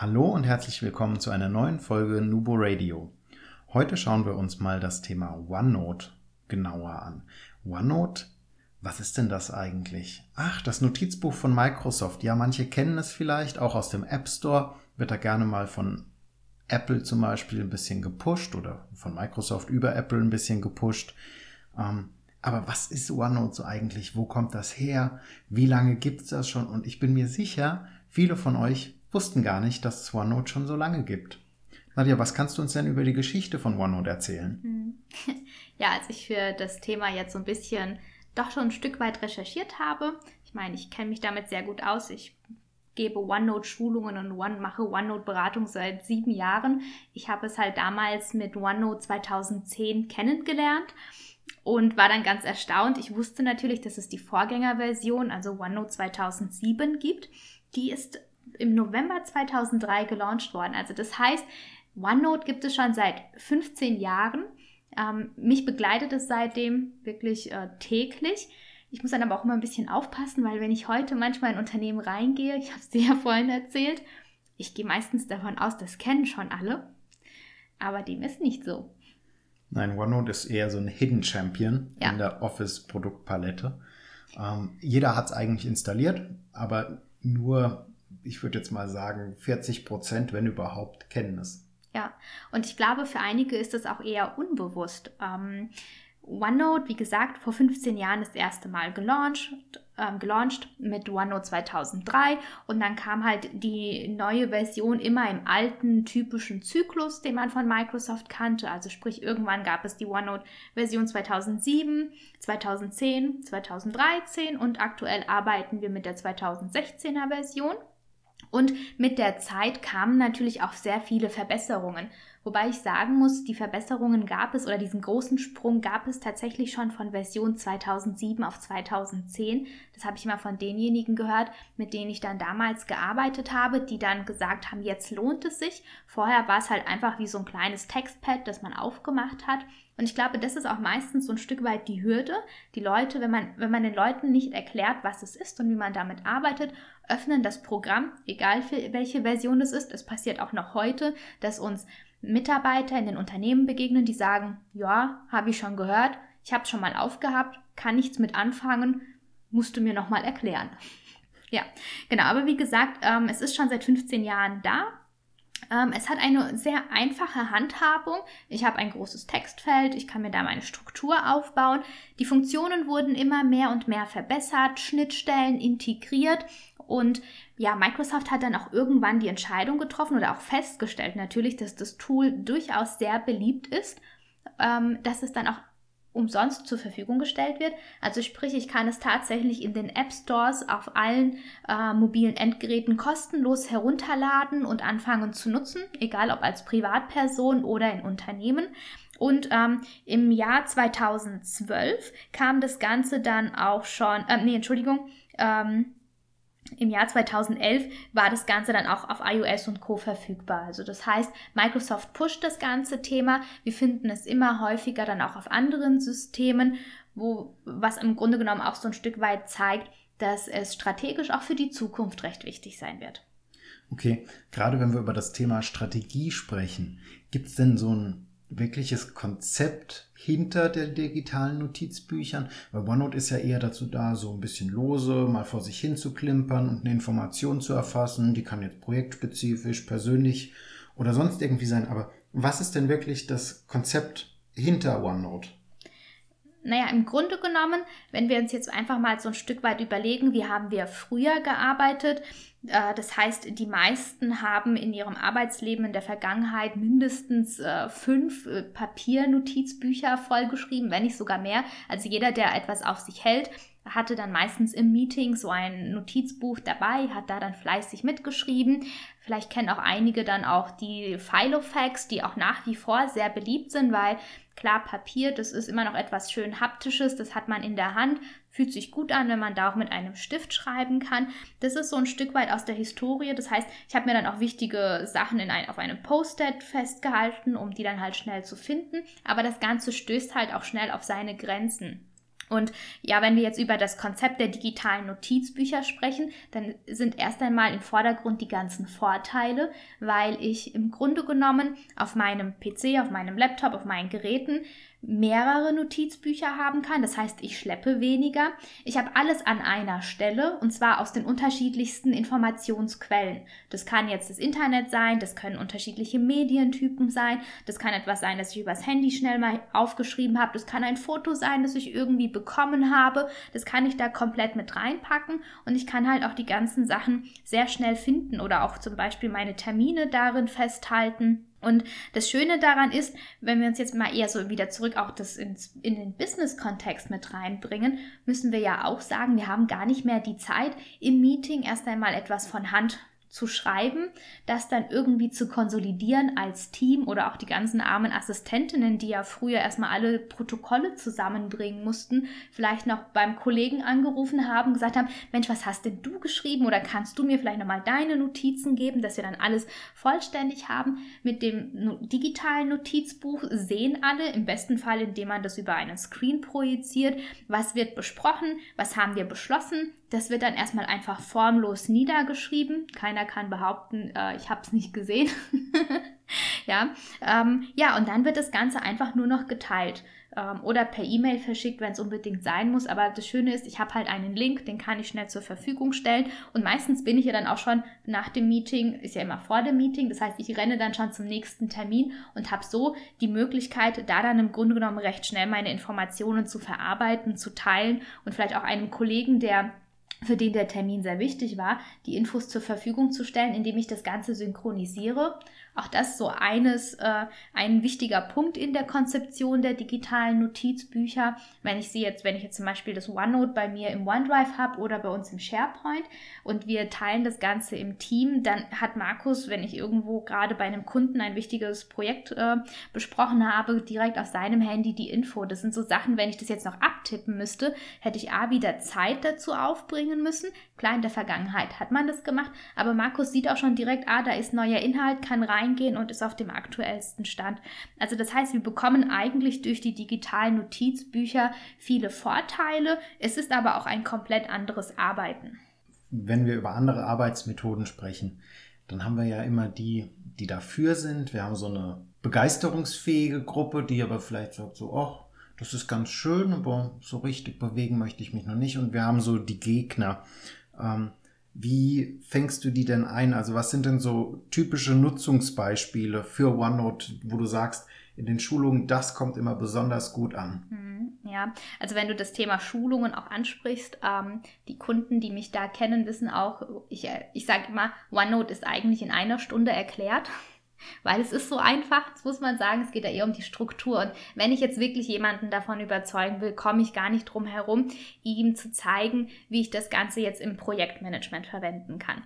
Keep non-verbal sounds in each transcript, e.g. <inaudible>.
Hallo und herzlich willkommen zu einer neuen Folge Nubo Radio. Heute schauen wir uns mal das Thema OneNote genauer an. OneNote, was ist denn das eigentlich? Ach, das Notizbuch von Microsoft. Ja, manche kennen es vielleicht, auch aus dem App Store wird da gerne mal von Apple zum Beispiel ein bisschen gepusht oder von Microsoft über Apple ein bisschen gepusht. Ähm, aber was ist OneNote so eigentlich? Wo kommt das her? Wie lange gibt es das schon? Und ich bin mir sicher, viele von euch wussten gar nicht, dass es OneNote schon so lange gibt. Nadja, was kannst du uns denn über die Geschichte von OneNote erzählen? Hm. <laughs> Ja, als ich für das Thema jetzt so ein bisschen doch schon ein Stück weit recherchiert habe, ich meine, ich kenne mich damit sehr gut aus. Ich gebe OneNote-Schulungen und One, mache OneNote-Beratung seit sieben Jahren. Ich habe es halt damals mit OneNote 2010 kennengelernt und war dann ganz erstaunt. Ich wusste natürlich, dass es die Vorgängerversion, also OneNote 2007 gibt. Die ist im November 2003 gelauncht worden. Also das heißt, OneNote gibt es schon seit 15 Jahren. Ähm, mich begleitet es seitdem wirklich äh, täglich. Ich muss dann aber auch immer ein bisschen aufpassen, weil wenn ich heute manchmal in Unternehmen reingehe, ich habe es dir ja vorhin erzählt, ich gehe meistens davon aus, das kennen schon alle. Aber dem ist nicht so. Nein, OneNote ist eher so ein Hidden Champion ja. in der Office-Produktpalette. Ähm, jeder hat es eigentlich installiert, aber nur ich würde jetzt mal sagen, 40 Prozent, wenn überhaupt, kennen es. Ja, und ich glaube, für einige ist es auch eher unbewusst. Ähm, OneNote, wie gesagt, vor 15 Jahren das erste Mal gelauncht, ähm, gelauncht mit OneNote 2003 und dann kam halt die neue Version immer im alten typischen Zyklus, den man von Microsoft kannte. Also sprich, irgendwann gab es die OneNote Version 2007, 2010, 2013 und aktuell arbeiten wir mit der 2016er Version. Und mit der Zeit kamen natürlich auch sehr viele Verbesserungen. Wobei ich sagen muss, die Verbesserungen gab es oder diesen großen Sprung gab es tatsächlich schon von Version 2007 auf 2010. Das habe ich mal von denjenigen gehört, mit denen ich dann damals gearbeitet habe, die dann gesagt haben, jetzt lohnt es sich. Vorher war es halt einfach wie so ein kleines Textpad, das man aufgemacht hat. Und ich glaube, das ist auch meistens so ein Stück weit die Hürde. Die Leute, wenn man, wenn man den Leuten nicht erklärt, was es ist und wie man damit arbeitet, öffnen das Programm, egal für welche Version es ist. Es passiert auch noch heute, dass uns Mitarbeiter in den Unternehmen begegnen, die sagen, ja, habe ich schon gehört, ich habe es schon mal aufgehabt, kann nichts mit anfangen, musst du mir nochmal erklären. <laughs> Ja, genau, aber wie gesagt, ähm, es ist schon seit 15 Jahren da. Ähm, es hat eine sehr einfache Handhabung. Ich habe ein großes Textfeld, ich kann mir da meine Struktur aufbauen. Die Funktionen wurden immer mehr und mehr verbessert, Schnittstellen integriert und ja, Microsoft hat dann auch irgendwann die Entscheidung getroffen oder auch festgestellt natürlich, dass das Tool durchaus sehr beliebt ist, ähm, dass es dann auch umsonst zur Verfügung gestellt wird. Also sprich, ich kann es tatsächlich in den App Stores auf allen äh, mobilen Endgeräten kostenlos herunterladen und anfangen zu nutzen, egal ob als Privatperson oder in Unternehmen. Und ähm, im Jahr 2012 kam das Ganze dann auch schon, äh, nee, Entschuldigung, ähm, im Jahr 2011 war das Ganze dann auch auf iOS und Co verfügbar. Also das heißt, Microsoft pusht das ganze Thema. Wir finden es immer häufiger dann auch auf anderen Systemen, wo, was im Grunde genommen auch so ein Stück weit zeigt, dass es strategisch auch für die Zukunft recht wichtig sein wird. Okay, gerade wenn wir über das Thema Strategie sprechen, gibt es denn so ein wirkliches Konzept hinter den digitalen Notizbüchern, weil OneNote ist ja eher dazu da, so ein bisschen lose mal vor sich hin zu klimpern und eine Information zu erfassen. Die kann jetzt projektspezifisch, persönlich oder sonst irgendwie sein. Aber was ist denn wirklich das Konzept hinter OneNote? Naja, im Grunde genommen, wenn wir uns jetzt einfach mal so ein Stück weit überlegen, wie haben wir früher gearbeitet, äh, das heißt, die meisten haben in ihrem Arbeitsleben in der Vergangenheit mindestens äh, fünf äh, Papiernotizbücher vollgeschrieben, wenn nicht sogar mehr. Also jeder, der etwas auf sich hält, hatte dann meistens im Meeting so ein Notizbuch dabei, hat da dann fleißig mitgeschrieben. Vielleicht kennen auch einige dann auch die Filofax, die auch nach wie vor sehr beliebt sind, weil klar, Papier, das ist immer noch etwas schön haptisches, das hat man in der Hand, fühlt sich gut an, wenn man da auch mit einem Stift schreiben kann. Das ist so ein Stück weit aus der Historie. Das heißt, ich habe mir dann auch wichtige Sachen in ein, auf einem Post-it festgehalten, um die dann halt schnell zu finden. Aber das Ganze stößt halt auch schnell auf seine Grenzen. Und ja, wenn wir jetzt über das Konzept der digitalen Notizbücher sprechen, dann sind erst einmal im Vordergrund die ganzen Vorteile, weil ich im Grunde genommen auf meinem PC, auf meinem Laptop, auf meinen Geräten mehrere Notizbücher haben kann. Das heißt, ich schleppe weniger. Ich habe alles an einer Stelle und zwar aus den unterschiedlichsten Informationsquellen. Das kann jetzt das Internet sein, das können unterschiedliche Medientypen sein, das kann etwas sein, das ich übers Handy schnell mal aufgeschrieben habe, das kann ein Foto sein, das ich irgendwie bekommen habe. Das kann ich da komplett mit reinpacken und ich kann halt auch die ganzen Sachen sehr schnell finden oder auch zum Beispiel meine Termine darin festhalten. Und das Schöne daran ist, wenn wir uns jetzt mal eher so wieder zurück auch das ins, in den Business-Kontext mit reinbringen, müssen wir ja auch sagen, wir haben gar nicht mehr die Zeit, im Meeting erst einmal etwas von Hand zu schreiben, das dann irgendwie zu konsolidieren als Team oder auch die ganzen armen Assistentinnen, die ja früher erstmal alle Protokolle zusammenbringen mussten, vielleicht noch beim Kollegen angerufen haben, gesagt haben, Mensch, was hast denn du geschrieben oder kannst du mir vielleicht nochmal deine Notizen geben, dass wir dann alles vollständig haben. Mit dem digitalen Notizbuch sehen alle, im besten Fall, indem man das über einen Screen projiziert, was wird besprochen, was haben wir beschlossen, das wird dann erstmal einfach formlos niedergeschrieben. Keiner kann behaupten, äh, ich habe es nicht gesehen. <laughs> ja, ähm, ja, und dann wird das Ganze einfach nur noch geteilt ähm, oder per E-Mail verschickt, wenn es unbedingt sein muss. Aber das Schöne ist, ich habe halt einen Link, den kann ich schnell zur Verfügung stellen. Und meistens bin ich ja dann auch schon nach dem Meeting, ist ja immer vor dem Meeting. Das heißt, ich renne dann schon zum nächsten Termin und habe so die Möglichkeit, da dann im Grunde genommen recht schnell meine Informationen zu verarbeiten, zu teilen und vielleicht auch einem Kollegen, der für den der Termin sehr wichtig war, die Infos zur Verfügung zu stellen, indem ich das Ganze synchronisiere auch das so eines, äh, ein wichtiger Punkt in der Konzeption der digitalen Notizbücher. Wenn ich sie jetzt, wenn ich jetzt zum Beispiel das OneNote bei mir im OneDrive habe oder bei uns im SharePoint und wir teilen das Ganze im Team, dann hat Markus, wenn ich irgendwo gerade bei einem Kunden ein wichtiges Projekt äh, besprochen habe, direkt auf seinem Handy die Info. Das sind so Sachen, wenn ich das jetzt noch abtippen müsste, hätte ich A wieder Zeit dazu aufbringen müssen. Klar, in der Vergangenheit hat man das gemacht, aber Markus sieht auch schon direkt, ah, da ist neuer Inhalt, kann rein reingehen und ist auf dem aktuellsten Stand. Also das heißt, wir bekommen eigentlich durch die digitalen Notizbücher viele Vorteile. Es ist aber auch ein komplett anderes Arbeiten. Wenn wir über andere Arbeitsmethoden sprechen, dann haben wir ja immer die, die dafür sind. Wir haben so eine begeisterungsfähige Gruppe, die aber vielleicht sagt so, ach, das ist ganz schön, aber so richtig bewegen möchte ich mich noch nicht. Und wir haben so die Gegner. Ähm, wie fängst du die denn ein? Also was sind denn so typische Nutzungsbeispiele für OneNote, wo du sagst, in den Schulungen, das kommt immer besonders gut an? Mhm, ja, also wenn du das Thema Schulungen auch ansprichst, ähm, die Kunden, die mich da kennen, wissen auch, ich, äh, ich sage immer, OneNote ist eigentlich in einer Stunde erklärt. Weil es ist so einfach, das muss man sagen, es geht ja eher um die Struktur. Und wenn ich jetzt wirklich jemanden davon überzeugen will, komme ich gar nicht drum herum, ihm zu zeigen, wie ich das Ganze jetzt im Projektmanagement verwenden kann.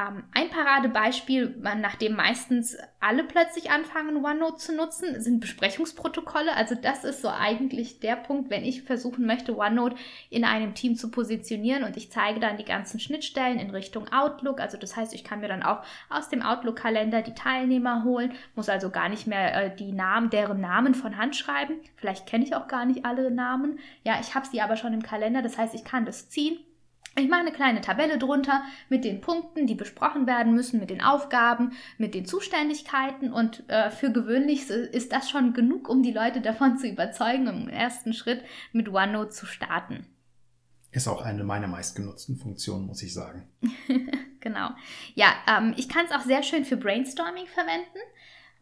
Ähm, ein Paradebeispiel, nachdem meistens alle plötzlich anfangen, OneNote zu nutzen, sind Besprechungsprotokolle. Also das ist so eigentlich der Punkt, wenn ich versuchen möchte, OneNote in einem Team zu positionieren und ich zeige dann die ganzen Schnittstellen in Richtung Outlook. Also das heißt, ich kann mir dann auch aus dem Outlook-Kalender die Teilnehmer holen, muss also gar nicht mehr äh, die Namen, deren Namen von Hand schreiben. Vielleicht kenne ich auch gar nicht alle Namen. Ja, ich habe sie aber schon im Kalender. Das heißt, ich kann das ziehen ich mache eine kleine Tabelle drunter mit den Punkten, die besprochen werden müssen, mit den Aufgaben, mit den Zuständigkeiten und äh, für gewöhnlich ist das schon genug, um die Leute davon zu überzeugen, im ersten Schritt mit OneNote zu starten. Ist auch eine meiner meistgenutzten Funktionen, muss ich sagen. <laughs> genau. Ja, ähm, ich kann es auch sehr schön für Brainstorming verwenden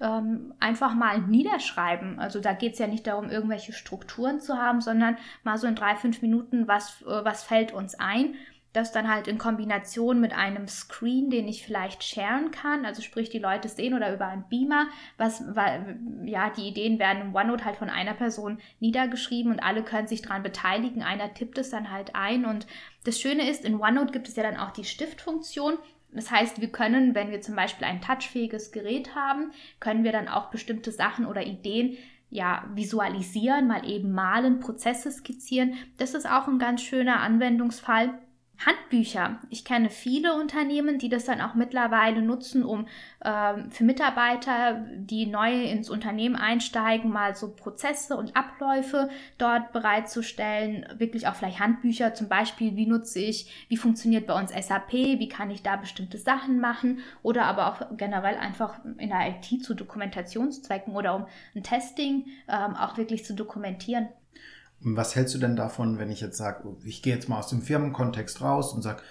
ähm, einfach mal niederschreiben. Also da geht es ja nicht darum, irgendwelche Strukturen zu haben, sondern mal so in drei, fünf Minuten, was, äh, was fällt uns ein. das dann halt in Kombination mit einem Screen, den ich vielleicht sharen kann, also sprich die Leute sehen oder über einen Beamer, was, weil, ja, die Ideen werden im OneNote halt von einer Person niedergeschrieben und alle können sich daran beteiligen. Einer tippt es dann halt ein und das Schöne ist, in OneNote gibt es ja dann auch die Stiftfunktion. Das heißt, wir können, wenn wir zum Beispiel ein touchfähiges Gerät haben, können wir dann auch bestimmte Sachen oder Ideen ja, visualisieren, mal eben malen, Prozesse skizzieren. Das ist auch ein ganz schöner Anwendungsfall. Handbücher. Ich kenne viele Unternehmen, die das dann auch mittlerweile nutzen, um äh, für Mitarbeiter, die neu ins Unternehmen einsteigen, mal so Prozesse und Abläufe dort bereitzustellen. Wirklich auch vielleicht Handbücher, zum Beispiel, wie nutze ich, wie funktioniert bei uns SAP, wie kann ich da bestimmte Sachen machen oder aber auch generell einfach in der IT zu Dokumentationszwecken oder um ein Testing ähm, auch wirklich zu dokumentieren. Was hältst du denn davon, wenn ich jetzt sage, ich gehe jetzt mal aus dem Firmenkontext raus und sage,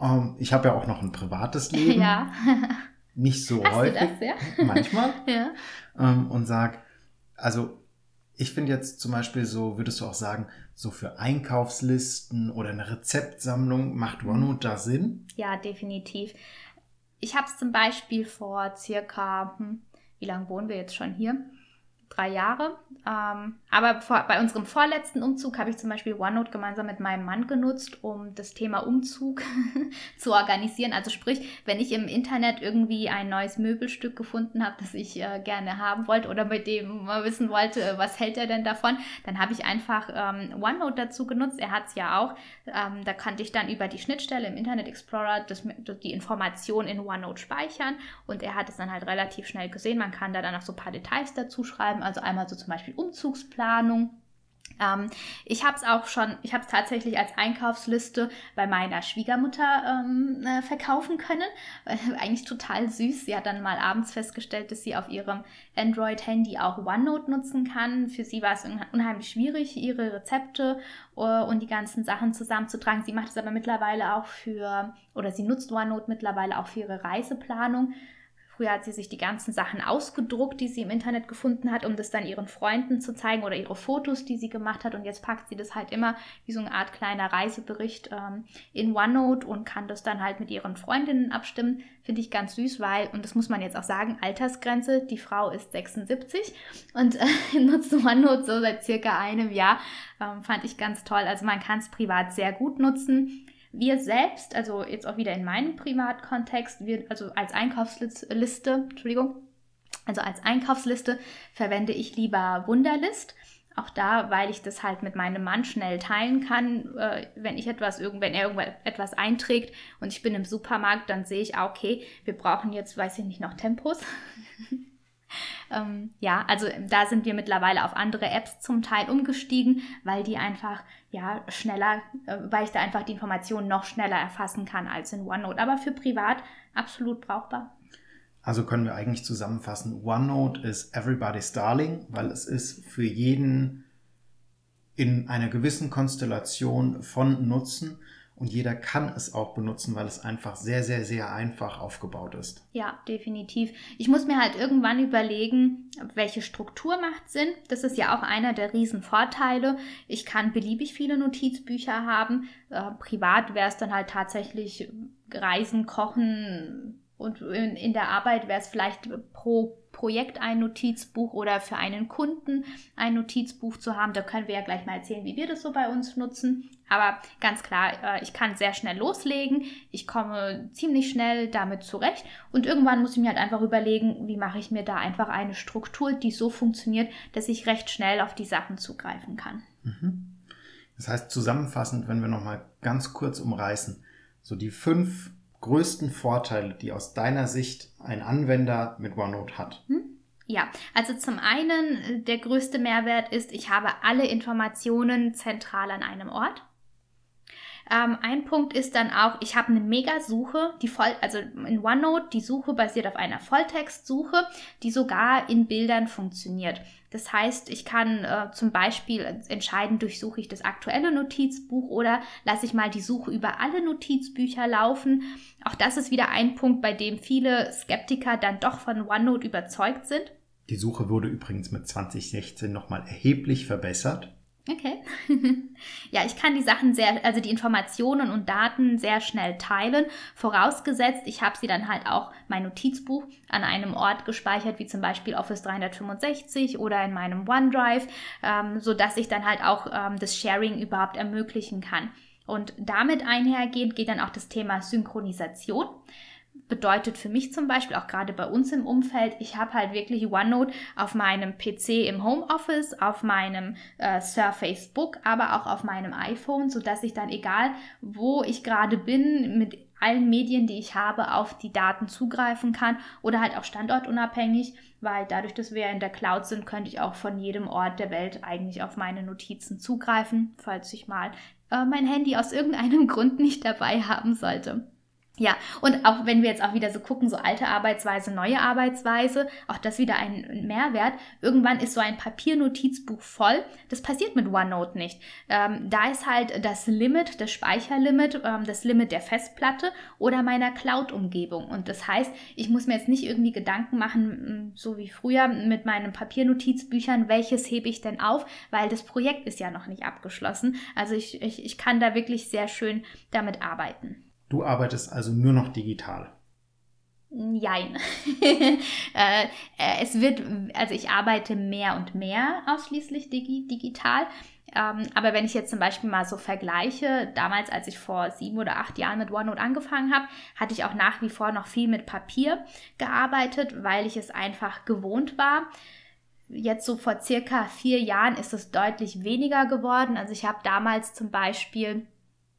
ähm, ich habe ja auch noch ein privates <laughs> Leben. Ja. Nicht so Hast häufig. Du das, ja? <laughs> Manchmal. <laughs> ja. Ähm, und sag, also ich finde jetzt zum Beispiel so, würdest du auch sagen, so für Einkaufslisten oder eine Rezeptsammlung macht Mhm. OneNote da Sinn? Ja, definitiv. Ich habe es zum Beispiel vor circa, hm, wie lange wohnen wir jetzt schon hier? Drei Jahre. Ähm, aber vor, bei unserem vorletzten Umzug habe ich zum Beispiel OneNote gemeinsam mit meinem Mann genutzt, um das Thema Umzug <laughs> zu organisieren. Also sprich, wenn ich im Internet irgendwie ein neues Möbelstück gefunden habe, das ich äh, gerne haben wollte oder mit dem mal wissen wollte, äh, was hält er denn davon, dann habe ich einfach ähm, OneNote dazu genutzt. Er hat es ja auch. Ähm, da konnte ich dann über die Schnittstelle im Internet Explorer das, die Information in OneNote speichern und er hat es dann halt relativ schnell gesehen. Man kann da dann noch so ein paar Details dazu schreiben, also einmal so zum Beispiel Umzugsplanung. Ähm, ich habe es auch schon, ich habe es tatsächlich als Einkaufsliste bei meiner Schwiegermutter ähm, äh, verkaufen können. <laughs> Eigentlich total süß. Sie hat dann mal abends festgestellt, dass sie auf ihrem Android-Handy auch OneNote nutzen kann. Für sie war es unheimlich schwierig, ihre Rezepte äh, und die ganzen Sachen zusammenzutragen. Sie macht es aber mittlerweile auch für, oder sie nutzt OneNote mittlerweile auch für ihre Reiseplanung. Früher hat sie sich die ganzen Sachen ausgedruckt, die sie im Internet gefunden hat, um das dann ihren Freunden zu zeigen oder ihre Fotos, die sie gemacht hat. Und jetzt packt sie das halt immer wie so eine Art kleiner Reisebericht ähm, in OneNote und kann das dann halt mit ihren Freundinnen abstimmen. Finde ich ganz süß, weil, und das muss man jetzt auch sagen, Altersgrenze, die Frau ist 76 und äh, <laughs> nutzt OneNote so seit circa einem Jahr. Ähm, fand ich ganz toll. Also man kann es privat sehr gut nutzen. Wir selbst, also jetzt auch wieder in meinem Privatkontext, wir, also als Einkaufsliste, Entschuldigung, also als Einkaufsliste verwende ich lieber Wunderlist. Auch da, weil ich das halt mit meinem Mann schnell teilen kann, äh, wenn ich etwas, wenn er irgendetwas einträgt und ich bin im Supermarkt, dann sehe ich, ah, okay, wir brauchen jetzt, weiß ich nicht, noch Tempos. <laughs> ähm, ja, also da sind wir mittlerweile auf andere Apps zum Teil umgestiegen, weil die einfach ja schneller, äh, weil ich da einfach die Informationen noch schneller erfassen kann als in OneNote. Aber für privat absolut brauchbar. Also können wir eigentlich zusammenfassen, OneNote ist everybody's darling, weil es ist für jeden in einer gewissen Konstellation von Nutzen und jeder kann es auch benutzen, weil es einfach sehr, sehr, sehr einfach aufgebaut ist. Ja, definitiv. Ich muss mir halt irgendwann überlegen, welche Struktur macht Sinn. Das ist ja auch einer der Riesenvorteile. Ich kann beliebig viele Notizbücher haben. Äh, privat wäre es dann halt tatsächlich Reisen, Kochen, und in, in der Arbeit wäre es vielleicht pro Projekt ein Notizbuch oder für einen Kunden ein Notizbuch zu haben. Da können wir ja gleich mal erzählen, wie wir das so bei uns nutzen. Aber ganz klar, ich kann sehr schnell loslegen. Ich komme ziemlich schnell damit zurecht. Und irgendwann muss ich mir halt einfach überlegen, wie mache ich mir da einfach eine Struktur, die so funktioniert, dass ich recht schnell auf die Sachen zugreifen kann. Das heißt, zusammenfassend, wenn wir nochmal ganz kurz umreißen, so die fünf größten Vorteile, die aus deiner Sicht ein Anwender mit OneNote hat? Ja, also zum einen, der größte Mehrwert ist, ich habe alle Informationen zentral an einem Ort. Ähm, ein Punkt ist dann auch, ich habe eine Mega-Suche, die voll, also in OneNote, die Suche basiert auf einer Volltextsuche, die sogar in Bildern funktioniert. Das heißt, ich kann äh, zum Beispiel entscheiden, durchsuche ich das aktuelle Notizbuch oder lasse ich mal die Suche über alle Notizbücher laufen. Auch das ist wieder ein Punkt, bei dem viele Skeptiker dann doch von OneNote überzeugt sind. Die Suche wurde übrigens mit 2016 nochmal erheblich verbessert. Okay. <laughs> ja, ich kann die Sachen sehr, also die Informationen und Daten sehr schnell teilen. Vorausgesetzt, ich habe sie dann halt auch mein Notizbuch an einem Ort gespeichert, wie zum Beispiel Office 365 oder in meinem OneDrive, ähm, sodass ich dann halt auch ähm, das Sharing überhaupt ermöglichen kann. Und damit einhergehend geht dann auch das Thema Synchronisation bedeutet für mich zum Beispiel, auch gerade bei uns im Umfeld, ich habe halt wirklich OneNote auf meinem PC im Homeoffice, auf meinem äh, Surface Book, aber auch auf meinem iPhone, sodass ich dann egal, wo ich gerade bin, mit allen Medien, die ich habe, auf die Daten zugreifen kann oder halt auch standortunabhängig, weil dadurch, dass wir in der Cloud sind, könnte ich auch von jedem Ort der Welt eigentlich auf meine Notizen zugreifen, falls ich mal äh, mein Handy aus <laughs> irgendeinem Grund nicht dabei haben sollte. Ja, und auch wenn wir jetzt auch wieder so gucken, so alte Arbeitsweise, neue Arbeitsweise, auch das wieder ein Mehrwert. Irgendwann ist so ein Papiernotizbuch voll. Das passiert mit OneNote nicht. Ähm, da ist halt das Limit, das Speicherlimit, ähm, das Limit der Festplatte oder meiner Cloud-Umgebung. Und das heißt, ich muss mir jetzt nicht irgendwie Gedanken machen, so wie früher mit meinen Papiernotizbüchern, welches hebe ich denn auf, weil das Projekt ist ja noch nicht abgeschlossen. Also ich, ich, ich kann da wirklich sehr schön damit arbeiten. Du arbeitest also nur noch digital. Jein. <laughs> äh, äh, es wird, also ich arbeite mehr und mehr ausschließlich digi digital. Ähm, aber wenn ich jetzt zum Beispiel mal so vergleiche, damals, als ich vor sieben oder acht Jahren mit OneNote angefangen habe, hatte ich auch nach wie vor noch viel mit Papier gearbeitet, weil ich es einfach gewohnt war. Jetzt so vor circa vier Jahren ist es deutlich weniger geworden. Also ich habe damals zum Beispiel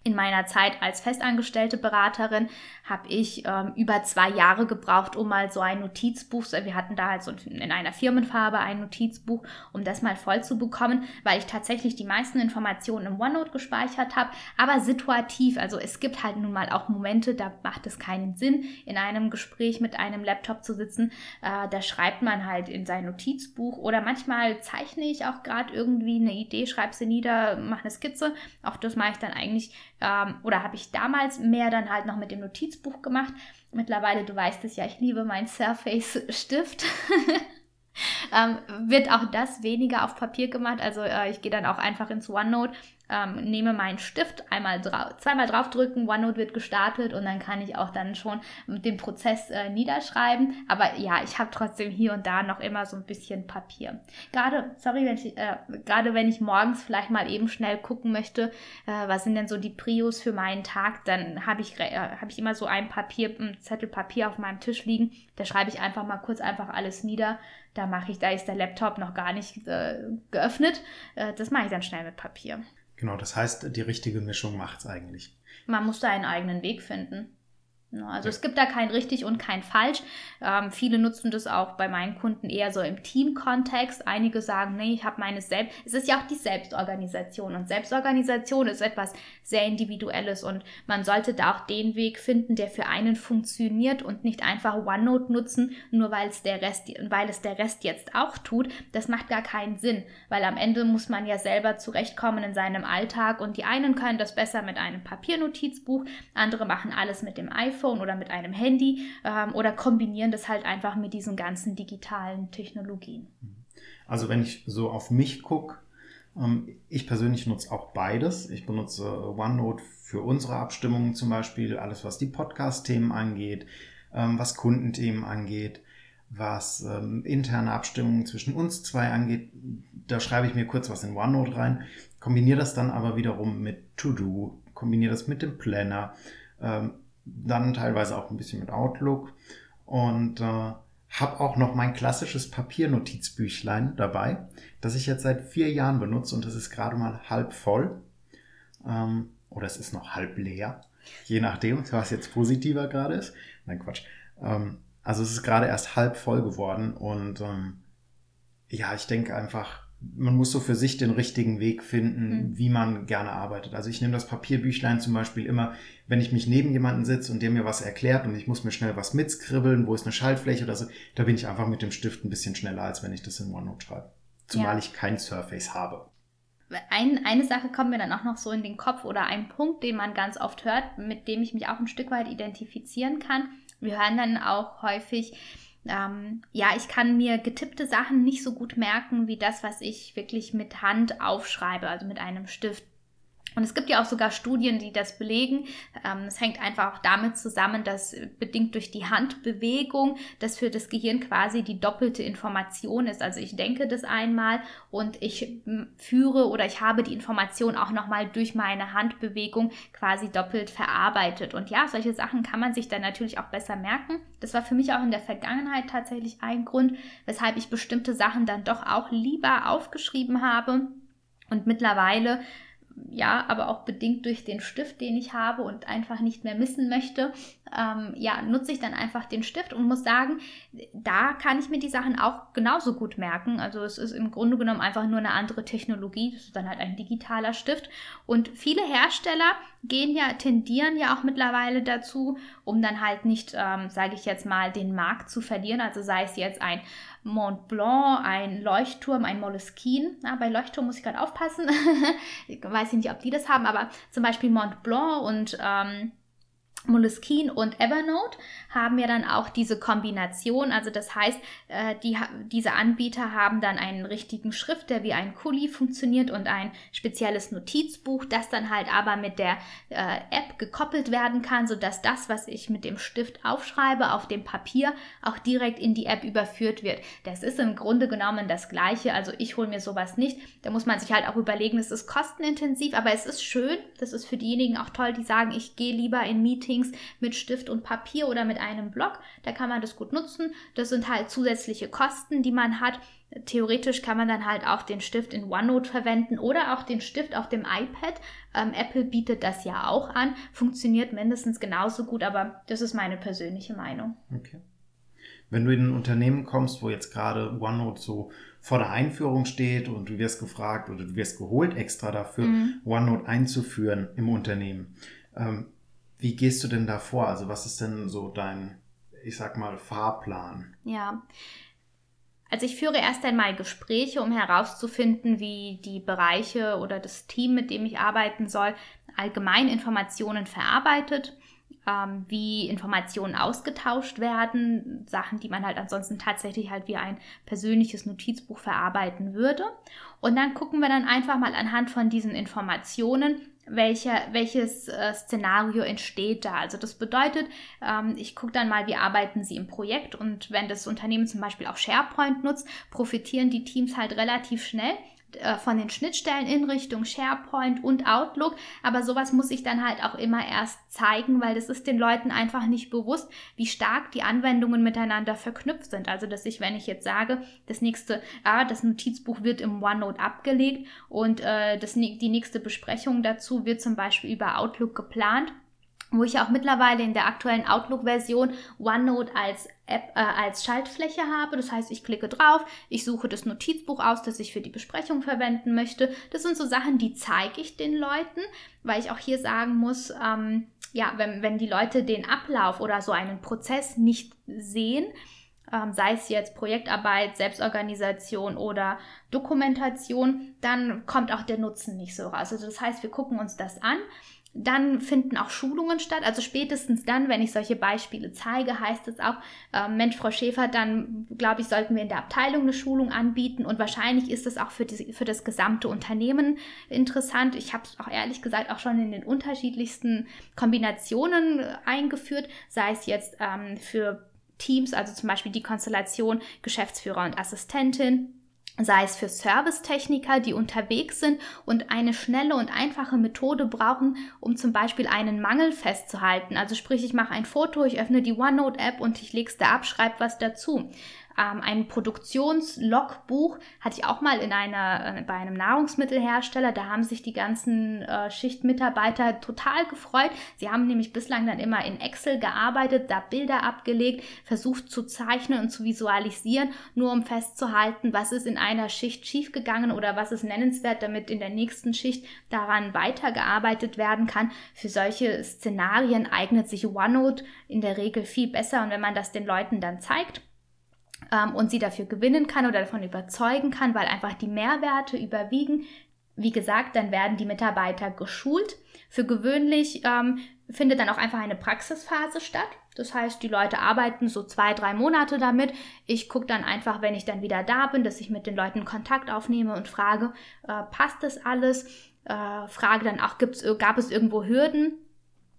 in meiner Zeit als festangestellte Beraterin habe ich ähm, über zwei Jahre gebraucht, um mal so ein Notizbuch, wir hatten da halt so in einer Firmenfarbe ein Notizbuch, um das mal voll zu bekommen, weil ich tatsächlich die meisten Informationen im OneNote gespeichert habe, aber situativ, also es gibt halt nun mal auch Momente, da macht es keinen Sinn, in einem Gespräch mit einem Laptop zu sitzen, äh, da schreibt man halt in sein Notizbuch oder manchmal zeichne ich auch gerade irgendwie eine Idee, schreibe sie nieder, mache eine Skizze, auch das mache ich dann eigentlich ähm, oder habe ich damals mehr dann halt noch mit dem Notizbuch gemacht. Mittlerweile, du weißt es ja, ich liebe meinen <laughs> Surface Stift. <laughs> ähm, wird auch das weniger auf Papier gemacht. Also äh, ich gehe dann auch einfach ins OneNote ähm, nehme meinen Stift, einmal drau zweimal draufdrücken, OneNote wird gestartet und dann kann ich auch dann schon den Prozess äh, niederschreiben. Aber ja, ich habe trotzdem hier und da noch immer so ein bisschen Papier. Gerade, sorry, wenn ich, äh, gerade wenn ich morgens vielleicht mal eben schnell gucken möchte, äh, was sind denn so die Prios für meinen Tag, dann habe ich, äh, hab ich immer so ein Papier, ein Zettel Papier auf meinem Tisch liegen. Da schreibe ich einfach mal kurz einfach alles nieder. Da mache ich, da ist der Laptop noch gar nicht äh, geöffnet. Äh, das mache ich dann schnell mit Papier. Genau, das heißt, die richtige Mischung macht es eigentlich. Man muss da einen eigenen Weg finden. Also es gibt da kein richtig und kein falsch. Ähm, viele nutzen das auch bei meinen Kunden eher so im Team-Kontext. Einige sagen, nee, ich habe meine Selbst. Es ist ja auch die Selbstorganisation und Selbstorganisation ist etwas sehr Individuelles und man sollte da auch den Weg finden, der für einen funktioniert und nicht einfach OneNote nutzen, nur weil es der Rest, weil es der Rest jetzt auch tut. Das macht gar keinen Sinn, weil am Ende muss man ja selber zurechtkommen in seinem Alltag und die einen können das besser mit einem Papiernotizbuch, andere machen alles mit dem iPhone iPhone oder mit einem Handy ähm, oder kombinieren das halt einfach mit diesen ganzen digitalen Technologien. Also wenn ich so auf mich gucke, ähm, ich persönlich nutze auch beides. Ich benutze OneNote für unsere Abstimmungen zum Beispiel, alles was die Podcast-Themen angeht, ähm, was Kundenthemen angeht, was ähm, interne Abstimmungen zwischen uns zwei angeht. Da schreibe ich mir kurz was in OneNote rein, kombiniere das dann aber wiederum mit To-Do, kombiniere das mit dem Planner, dann teilweise auch ein bisschen mit Outlook und äh, habe auch noch mein klassisches Papiernotizbüchlein dabei, das ich jetzt seit vier Jahren benutze und das ist gerade mal halb voll ähm, oder es ist noch halb leer, je nachdem, <laughs> was jetzt positiver gerade ist. Nein, Quatsch. Ähm, also es ist gerade erst halb voll geworden und ähm, ja, ich denke einfach, man muss so für sich den richtigen Weg finden, mhm. wie man gerne arbeitet. Also ich nehme das Papierbüchlein zum Beispiel immer, wenn ich mich neben jemanden sitze und der mir was erklärt und ich muss mir schnell was mitskribbeln, wo ist eine Schaltfläche oder so, da bin ich einfach mit dem Stift ein bisschen schneller, als wenn ich das in OneNote schreibe. Zumal ja. ich kein Surface habe. Ein, eine Sache kommt mir dann auch noch so in den Kopf oder ein Punkt, den man ganz oft hört, mit dem ich mich auch ein Stück weit identifizieren kann. Wir hören dann auch häufig, Ähm, ja, ich kann mir getippte Sachen nicht so gut merken wie das, was ich wirklich mit Hand aufschreibe, also mit einem Stift. Und es gibt ja auch sogar Studien, die das belegen. Ähm, es hängt einfach auch damit zusammen, dass bedingt durch die Handbewegung das für das Gehirn quasi die doppelte Information ist. Also ich denke das einmal und ich führe oder ich habe die Information auch nochmal durch meine Handbewegung quasi doppelt verarbeitet. Und ja, solche Sachen kann man sich dann natürlich auch besser merken. Das war für mich auch in der Vergangenheit tatsächlich ein Grund, weshalb ich bestimmte Sachen dann doch auch lieber aufgeschrieben habe. Und mittlerweile ja, aber auch bedingt durch den Stift, den ich habe und einfach nicht mehr missen möchte, ähm, ja, nutze ich dann einfach den Stift und muss sagen, da kann ich mir die Sachen auch genauso gut merken. Also es ist im Grunde genommen einfach nur eine andere Technologie. Das ist dann halt ein digitaler Stift. Und viele Hersteller gehen ja, tendieren ja auch mittlerweile dazu, um dann halt nicht, ähm, sage ich jetzt mal, den Markt zu verlieren. Also sei es jetzt ein Mont Blanc, ein Leuchtturm, ein Moleskine. Ja, bei Leuchtturm muss ich gerade aufpassen. <laughs> ich weiß nicht, ob die das haben, aber zum Beispiel Mont Blanc und ähm, Moleskine und Evernote haben ja dann auch diese Kombination. Also das heißt, äh, die, diese Anbieter haben dann einen richtigen Schrift, der wie ein Kuli funktioniert und ein spezielles Notizbuch, das dann halt aber mit der äh, App gekoppelt werden kann, sodass das, was ich mit dem Stift aufschreibe, auf dem Papier auch direkt in die App überführt wird. Das ist im Grunde genommen das Gleiche. Also ich hole mir sowas nicht. Da muss man sich halt auch überlegen, es ist kostenintensiv, aber es ist schön. Das ist für diejenigen auch toll, die sagen, ich gehe lieber in Meetings mit Stift und Papier oder mit einem Blog. Da kann man das gut nutzen. Das sind halt zusätzliche Kosten, die man hat. Theoretisch kann man dann halt auch den Stift in OneNote verwenden oder auch den Stift auf dem iPad. Ähm, Apple bietet das ja auch an. Funktioniert mindestens genauso gut, aber das ist meine persönliche Meinung. Okay. Wenn du in ein Unternehmen kommst, wo jetzt gerade OneNote so vor der Einführung steht und du wirst gefragt oder du wirst geholt extra dafür, mhm. OneNote einzuführen im Unternehmen. Ähm, wie gehst du denn da vor? Also was ist denn so dein, ich sag mal, Fahrplan? Ja. Also ich führe erst einmal Gespräche, um herauszufinden, wie die Bereiche oder das Team, mit dem ich arbeiten soll, allgemein Informationen verarbeitet, ähm, wie Informationen ausgetauscht werden, Sachen, die man halt ansonsten tatsächlich halt wie ein persönliches Notizbuch verarbeiten würde. Und dann gucken wir dann einfach mal anhand von diesen Informationen, welcher, welches äh, Szenario entsteht da. Also das bedeutet, ähm, ich gucke dann mal, wie arbeiten sie im Projekt und wenn das Unternehmen zum Beispiel auch SharePoint nutzt, profitieren die Teams halt relativ schnell äh, von den Schnittstellen in Richtung SharePoint und Outlook. Aber sowas muss ich dann halt auch immer erst zeigen, weil das ist den Leuten einfach nicht bewusst, wie stark die Anwendungen miteinander verknüpft sind. Also, dass ich, wenn ich jetzt sage, das nächste, ah, das Notizbuch wird im OneNote abgelegt und äh, das, die nächste Besprechung dazu wird zum Beispiel über Outlook geplant wo ich auch mittlerweile in der aktuellen Outlook-Version OneNote als App äh, als Schaltfläche habe. Das heißt, ich klicke drauf, ich suche das Notizbuch aus, das ich für die Besprechung verwenden möchte. Das sind so Sachen, die zeige ich den Leuten, weil ich auch hier sagen muss, ähm, ja, wenn, wenn die Leute den Ablauf oder so einen Prozess nicht sehen, ähm, sei es jetzt Projektarbeit, Selbstorganisation oder Dokumentation, dann kommt auch der Nutzen nicht so raus. Also das heißt, wir gucken uns das an dann finden auch Schulungen statt. Also spätestens dann, wenn ich solche Beispiele zeige, heißt es auch, äh, Mensch, Frau Schäfer, dann glaube ich, sollten wir in der Abteilung eine Schulung anbieten und wahrscheinlich ist es auch für, die, für das gesamte Unternehmen interessant. Ich habe es auch ehrlich gesagt auch schon in den unterschiedlichsten Kombinationen äh, eingeführt, sei es jetzt ähm, für Teams, also zum Beispiel die Konstellation Geschäftsführer und Assistentin sei es für Servicetechniker, die unterwegs sind und eine schnelle und einfache Methode brauchen, um zum Beispiel einen Mangel festzuhalten. Also sprich, ich mache ein Foto, ich öffne die OneNote-App und ich lege es da ab, schreibe was dazu ähm, ein Produktionslogbuch hatte ich auch mal in einer, äh, bei einem Nahrungsmittelhersteller. Da haben sich die ganzen äh, Schichtmitarbeiter total gefreut. Sie haben nämlich bislang dann immer in Excel gearbeitet, da Bilder abgelegt, versucht zu zeichnen und zu visualisieren, nur um festzuhalten, was ist in einer Schicht schiefgegangen oder was ist nennenswert, damit in der nächsten Schicht daran weitergearbeitet werden kann. Für solche Szenarien eignet sich OneNote in der Regel viel besser und wenn man das den Leuten dann zeigt, ähm, und sie dafür gewinnen kann oder davon überzeugen kann, weil einfach die Mehrwerte überwiegen. Wie gesagt, dann werden die Mitarbeiter geschult. Für gewöhnlich ähm, findet dann auch einfach eine Praxisphase statt. Das heißt, die Leute arbeiten so zwei, drei Monate damit. Ich gucke dann einfach, wenn ich dann wieder da bin, dass ich mit den Leuten Kontakt aufnehme und frage, äh, passt das alles? Äh, frage dann auch, gibt's, gab es irgendwo Hürden?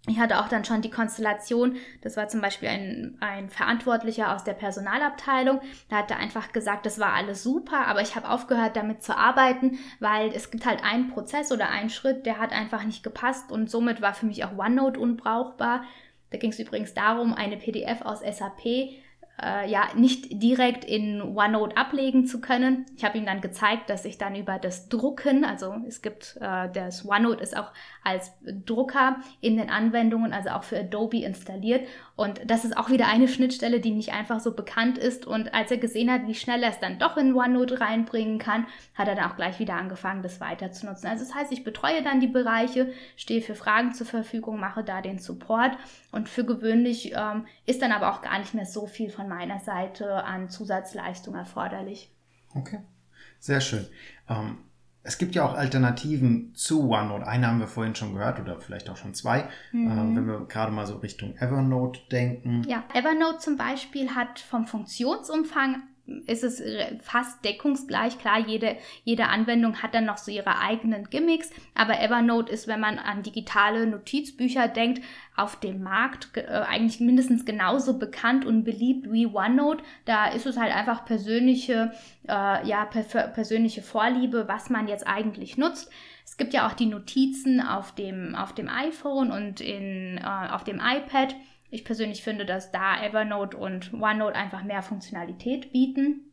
Ich hatte auch dann schon die Konstellation, das war zum Beispiel ein, ein Verantwortlicher aus der Personalabteilung, der hatte einfach gesagt, das war alles super, aber ich habe aufgehört damit zu arbeiten, weil es gibt halt einen Prozess oder einen Schritt, der hat einfach nicht gepasst und somit war für mich auch OneNote unbrauchbar. Da ging es übrigens darum, eine PDF aus SAP äh, ja nicht direkt in OneNote ablegen zu können. Ich habe ihm dann gezeigt, dass ich dann über das Drucken, also es gibt äh, das OneNote ist auch als Drucker in den Anwendungen, also auch für Adobe installiert und das ist auch wieder eine Schnittstelle, die nicht einfach so bekannt ist und als er gesehen hat, wie schnell er es dann doch in OneNote reinbringen kann, hat er dann auch gleich wieder angefangen, das weiter zu nutzen. Also das heißt, ich betreue dann die Bereiche, stehe für Fragen zur Verfügung, mache da den Support und für gewöhnlich ähm, ist dann aber auch gar nicht mehr so viel von meiner Seite an Zusatzleistung erforderlich. Okay, sehr schön. Ähm, es gibt ja auch Alternativen zu OneNote. Eine haben wir vorhin schon gehört oder vielleicht auch schon zwei, mhm. äh, wenn wir gerade mal so Richtung Evernote denken. Ja, Evernote zum Beispiel hat vom Funktionsumfang ist es äh, fast deckungsgleich. Klar, jede, jede Anwendung hat dann noch so ihre eigenen Gimmicks, aber Evernote ist, wenn man an digitale Notizbücher denkt, auf dem Markt äh, eigentlich mindestens genauso bekannt und beliebt wie OneNote. Da ist es halt einfach persönliche, äh, ja, per persönliche Vorliebe, was man jetzt eigentlich nutzt. Es gibt ja auch die Notizen auf dem, auf dem iPhone und in, äh, auf dem iPad. Ich persönlich finde, dass da Evernote und OneNote einfach mehr Funktionalität bieten.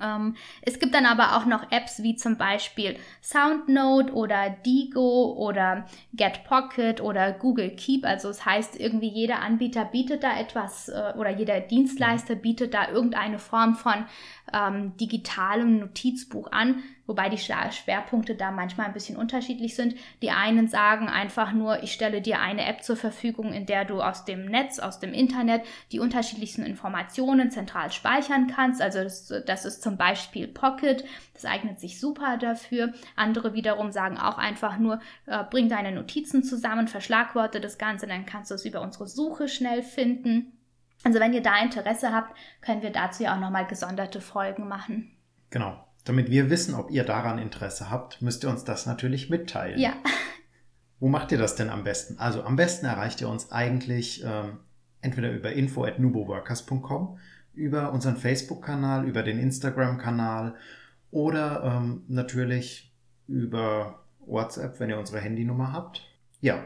Ähm, es gibt dann aber auch noch Apps wie zum Beispiel SoundNote oder Digo oder GetPocket oder Google Keep. Also es das heißt, irgendwie jeder Anbieter bietet da etwas äh, oder jeder Dienstleister bietet da irgendeine Form von ähm, digitalem Notizbuch an, wobei die Schwerpunkte da manchmal ein bisschen unterschiedlich sind. Die einen sagen einfach nur, ich stelle dir eine App zur Verfügung, in der du aus dem Netz, aus dem Internet die unterschiedlichsten Informationen zentral speichern kannst. Also das, das ist zum Beispiel Pocket, das eignet sich super dafür. Andere wiederum sagen auch einfach nur, äh, bring deine Notizen zusammen, verschlagworte das Ganze, dann kannst du es über unsere Suche schnell finden. Also wenn ihr da Interesse habt, können wir dazu ja auch nochmal gesonderte Folgen machen. Genau. Damit wir wissen, ob ihr daran Interesse habt, müsst ihr uns das natürlich mitteilen. Ja. <laughs> Wo macht ihr das denn am besten? Also am besten erreicht ihr uns eigentlich ähm, entweder über info at nuboworkers.com, über unseren Facebook-Kanal, über den Instagram-Kanal oder ähm, natürlich über WhatsApp, wenn ihr unsere Handynummer habt. Ja,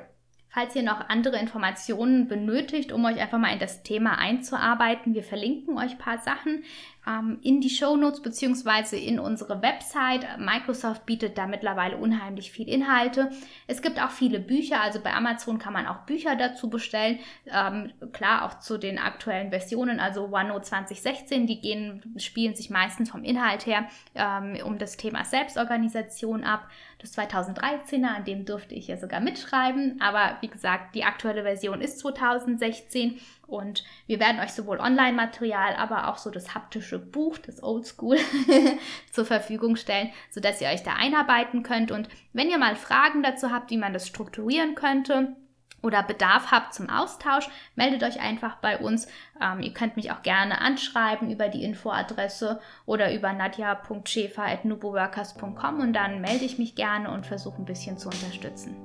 Falls ihr noch andere Informationen benötigt, um euch einfach mal in das Thema einzuarbeiten, wir verlinken euch ein paar Sachen ähm, in die Show Notes beziehungsweise in unsere Website. Microsoft bietet da mittlerweile unheimlich viel Inhalte. Es gibt auch viele Bücher, also bei Amazon kann man auch Bücher dazu bestellen. Ähm, klar, auch zu den aktuellen Versionen, also OneNote 2016, die gehen, spielen sich meistens vom Inhalt her ähm, um das Thema Selbstorganisation ab. Das 2013er, an dem durfte ich ja sogar mitschreiben, aber wie gesagt, die aktuelle Version ist 2016 und wir werden euch sowohl Online-Material, aber auch so das haptische Buch, das Oldschool, <laughs> zur Verfügung stellen, sodass ihr euch da einarbeiten könnt. Und wenn ihr mal Fragen dazu habt, wie man das strukturieren könnte, oder Bedarf habt zum Austausch, meldet euch einfach bei uns. Ähm, ihr könnt mich auch gerne anschreiben über die Infoadresse oder über nadja.schäfer.nuboworkers.com und dann melde ich mich gerne und versuche ein bisschen zu unterstützen.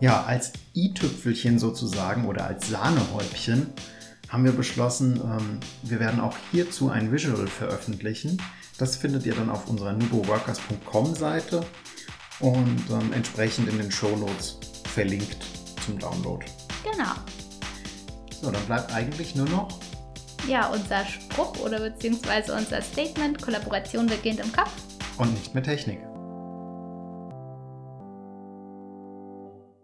Ja, als i-Tüpfelchen sozusagen oder als Sahnehäubchen haben wir beschlossen, ähm, wir werden auch hierzu ein Visual veröffentlichen. Das findet ihr dann auf unserer nuboworkers.com Seite und ähm, entsprechend in den Show Notes verlinkt zum Download. Genau. So, dann bleibt eigentlich nur noch ja, unser Spruch oder beziehungsweise unser Statement, Kollaboration beginnt im Kopf. Und nicht mit Technik.